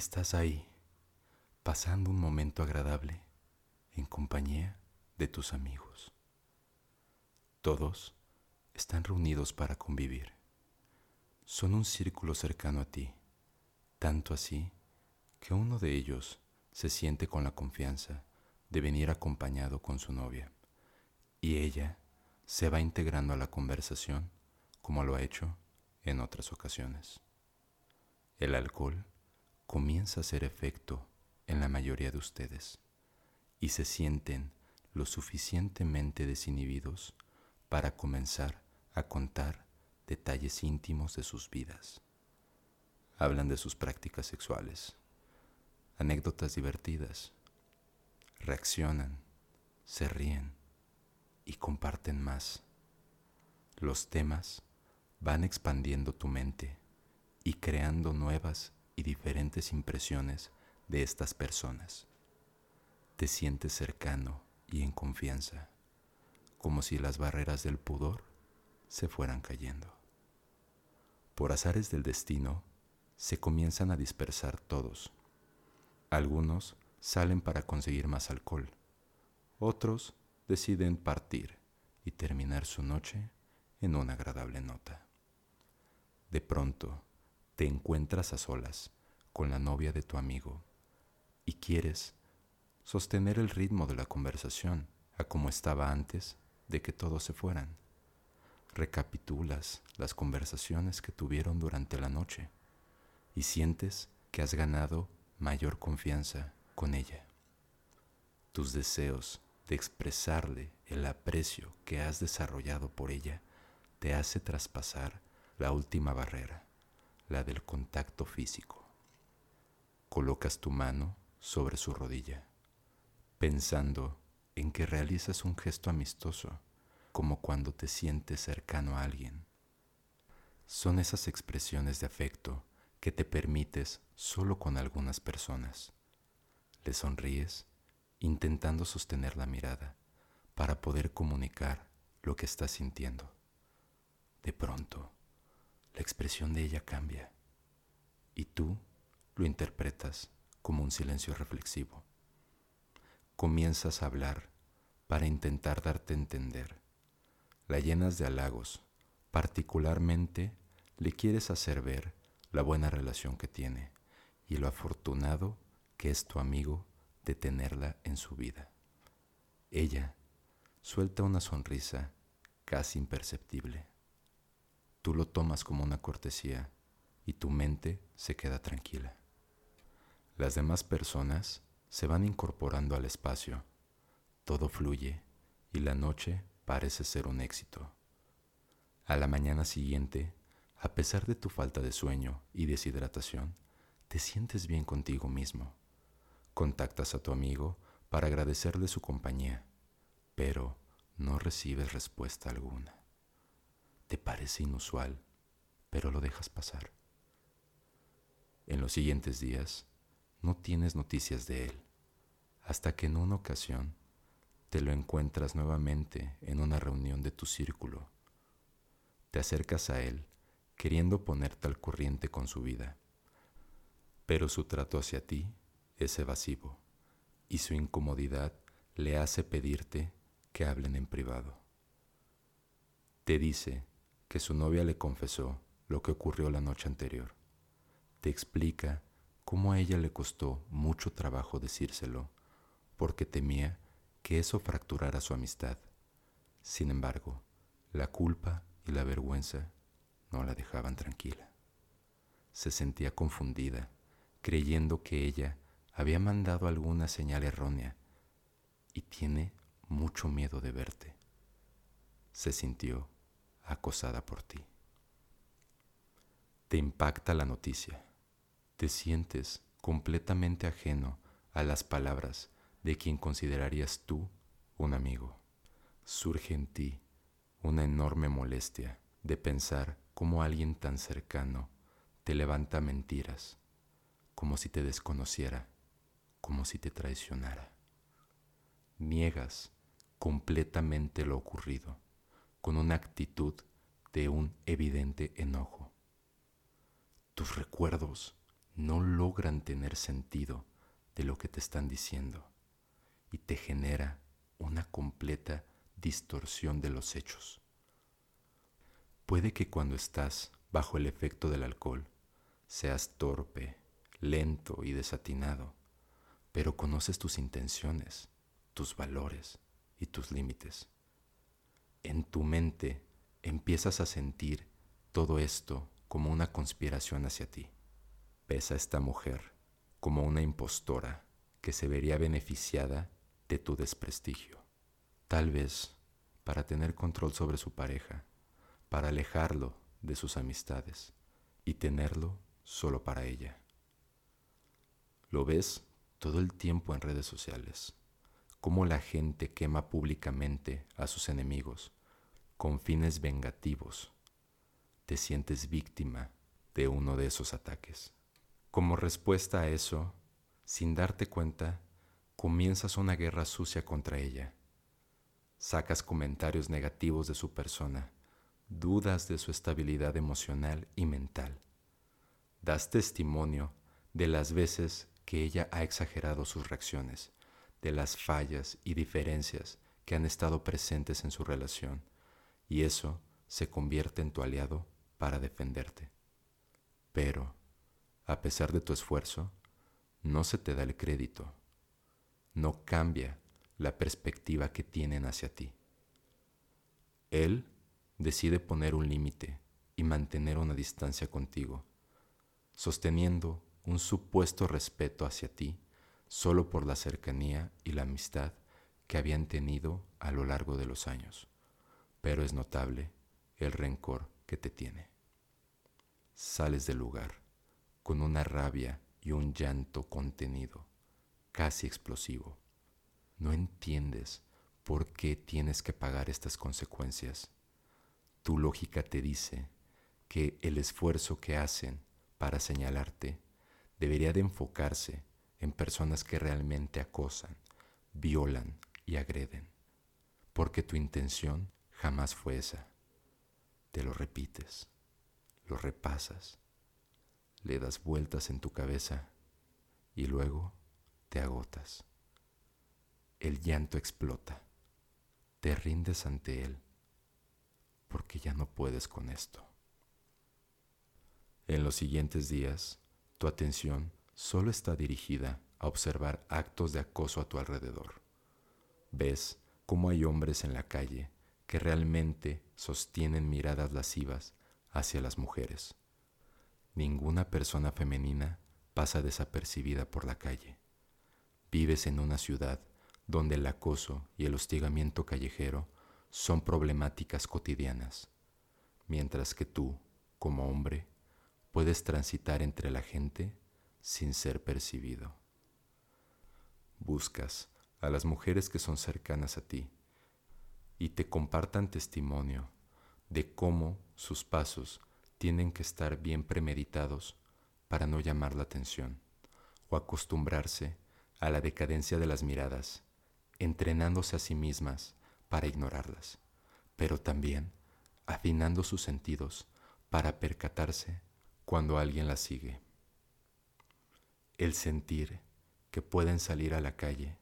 Estás ahí, pasando un momento agradable en compañía de tus amigos. Todos están reunidos para convivir. Son un círculo cercano a ti, tanto así que uno de ellos se siente con la confianza de venir acompañado con su novia y ella se va integrando a la conversación como lo ha hecho en otras ocasiones. El alcohol comienza a hacer efecto en la mayoría de ustedes y se sienten lo suficientemente desinhibidos para comenzar a contar detalles íntimos de sus vidas. Hablan de sus prácticas sexuales, anécdotas divertidas, reaccionan, se ríen y comparten más. Los temas van expandiendo tu mente y creando nuevas diferentes impresiones de estas personas. Te sientes cercano y en confianza, como si las barreras del pudor se fueran cayendo. Por azares del destino, se comienzan a dispersar todos. Algunos salen para conseguir más alcohol, otros deciden partir y terminar su noche en una agradable nota. De pronto, te encuentras a solas con la novia de tu amigo y quieres sostener el ritmo de la conversación a como estaba antes de que todos se fueran. Recapitulas las conversaciones que tuvieron durante la noche y sientes que has ganado mayor confianza con ella. Tus deseos de expresarle el aprecio que has desarrollado por ella te hace traspasar la última barrera, la del contacto físico. Colocas tu mano sobre su rodilla, pensando en que realizas un gesto amistoso, como cuando te sientes cercano a alguien. Son esas expresiones de afecto que te permites solo con algunas personas. Le sonríes intentando sostener la mirada para poder comunicar lo que estás sintiendo. De pronto, la expresión de ella cambia y tú lo interpretas como un silencio reflexivo. Comienzas a hablar para intentar darte a entender. La llenas de halagos, particularmente le quieres hacer ver la buena relación que tiene y lo afortunado que es tu amigo de tenerla en su vida. Ella suelta una sonrisa casi imperceptible. Tú lo tomas como una cortesía y tu mente se queda tranquila. Las demás personas se van incorporando al espacio, todo fluye y la noche parece ser un éxito. A la mañana siguiente, a pesar de tu falta de sueño y deshidratación, te sientes bien contigo mismo. Contactas a tu amigo para agradecerle su compañía, pero no recibes respuesta alguna. Te parece inusual, pero lo dejas pasar. En los siguientes días no tienes noticias de él, hasta que en una ocasión te lo encuentras nuevamente en una reunión de tu círculo. Te acercas a él queriendo ponerte al corriente con su vida, pero su trato hacia ti es evasivo y su incomodidad le hace pedirte que hablen en privado. Te dice que su novia le confesó lo que ocurrió la noche anterior. Te explica cómo a ella le costó mucho trabajo decírselo porque temía que eso fracturara su amistad. Sin embargo, la culpa y la vergüenza no la dejaban tranquila. Se sentía confundida, creyendo que ella había mandado alguna señal errónea y tiene mucho miedo de verte. Se sintió acosada por ti. Te impacta la noticia. Te sientes completamente ajeno a las palabras de quien considerarías tú un amigo. Surge en ti una enorme molestia de pensar cómo alguien tan cercano te levanta mentiras, como si te desconociera como si te traicionara. Niegas completamente lo ocurrido con una actitud de un evidente enojo. Tus recuerdos no logran tener sentido de lo que te están diciendo y te genera una completa distorsión de los hechos. Puede que cuando estás bajo el efecto del alcohol seas torpe, lento y desatinado, pero conoces tus intenciones, tus valores y tus límites. En tu mente empiezas a sentir todo esto como una conspiración hacia ti. Ves a esta mujer como una impostora que se vería beneficiada de tu desprestigio. Tal vez para tener control sobre su pareja, para alejarlo de sus amistades y tenerlo solo para ella. Lo ves todo el tiempo en redes sociales, cómo la gente quema públicamente a sus enemigos con fines vengativos. Te sientes víctima de uno de esos ataques. Como respuesta a eso, sin darte cuenta, comienzas una guerra sucia contra ella. Sacas comentarios negativos de su persona, dudas de su estabilidad emocional y mental. Das testimonio de las veces que ella ha exagerado sus reacciones, de las fallas y diferencias que han estado presentes en su relación, y eso se convierte en tu aliado para defenderte. Pero, a pesar de tu esfuerzo, no se te da el crédito no cambia la perspectiva que tienen hacia ti. Él decide poner un límite y mantener una distancia contigo, sosteniendo un supuesto respeto hacia ti solo por la cercanía y la amistad que habían tenido a lo largo de los años, pero es notable el rencor que te tiene. Sales del lugar con una rabia y un llanto contenido casi explosivo. No entiendes por qué tienes que pagar estas consecuencias. Tu lógica te dice que el esfuerzo que hacen para señalarte debería de enfocarse en personas que realmente acosan, violan y agreden, porque tu intención jamás fue esa. Te lo repites, lo repasas, le das vueltas en tu cabeza y luego te agotas. El llanto explota. Te rindes ante él porque ya no puedes con esto. En los siguientes días, tu atención solo está dirigida a observar actos de acoso a tu alrededor. Ves cómo hay hombres en la calle que realmente sostienen miradas lascivas hacia las mujeres. Ninguna persona femenina pasa desapercibida por la calle. Vives en una ciudad donde el acoso y el hostigamiento callejero son problemáticas cotidianas, mientras que tú, como hombre, puedes transitar entre la gente sin ser percibido. Buscas a las mujeres que son cercanas a ti y te compartan testimonio de cómo sus pasos tienen que estar bien premeditados para no llamar la atención o acostumbrarse a la decadencia de las miradas, entrenándose a sí mismas para ignorarlas, pero también afinando sus sentidos para percatarse cuando alguien las sigue. El sentir que pueden salir a la calle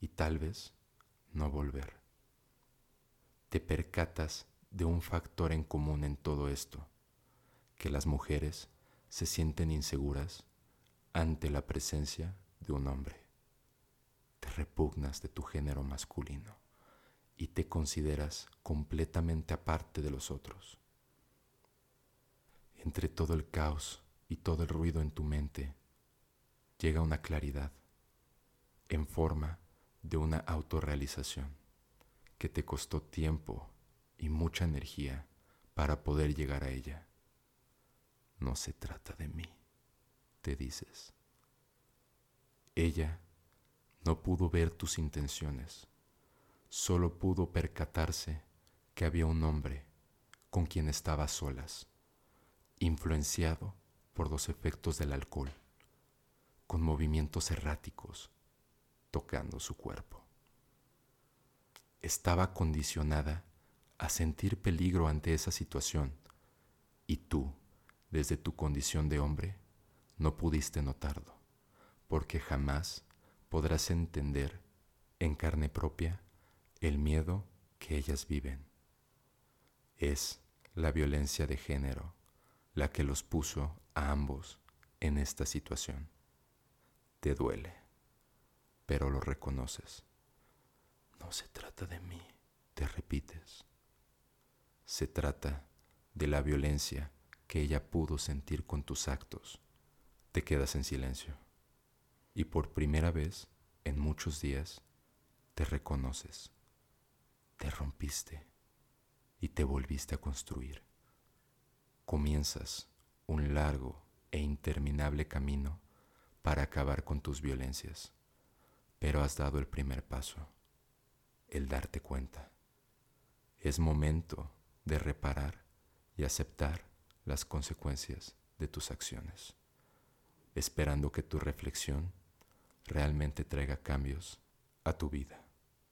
y tal vez no volver. Te percatas de un factor en común en todo esto, que las mujeres se sienten inseguras ante la presencia de un hombre. Te repugnas de tu género masculino y te consideras completamente aparte de los otros. Entre todo el caos y todo el ruido en tu mente, llega una claridad en forma de una autorrealización que te costó tiempo y mucha energía para poder llegar a ella. No se trata de mí, te dices. Ella no pudo ver tus intenciones, solo pudo percatarse que había un hombre con quien estaba solas, influenciado por los efectos del alcohol, con movimientos erráticos, tocando su cuerpo. Estaba condicionada a sentir peligro ante esa situación y tú, desde tu condición de hombre, no pudiste notarlo, porque jamás podrás entender en carne propia el miedo que ellas viven. Es la violencia de género la que los puso a ambos en esta situación. Te duele, pero lo reconoces. No se trata de mí, te repites. Se trata de la violencia que ella pudo sentir con tus actos. Te quedas en silencio. Y por primera vez en muchos días te reconoces. Te rompiste y te volviste a construir. Comienzas un largo e interminable camino para acabar con tus violencias, pero has dado el primer paso, el darte cuenta. Es momento de reparar y aceptar las consecuencias de tus acciones, esperando que tu reflexión realmente traiga cambios a tu vida.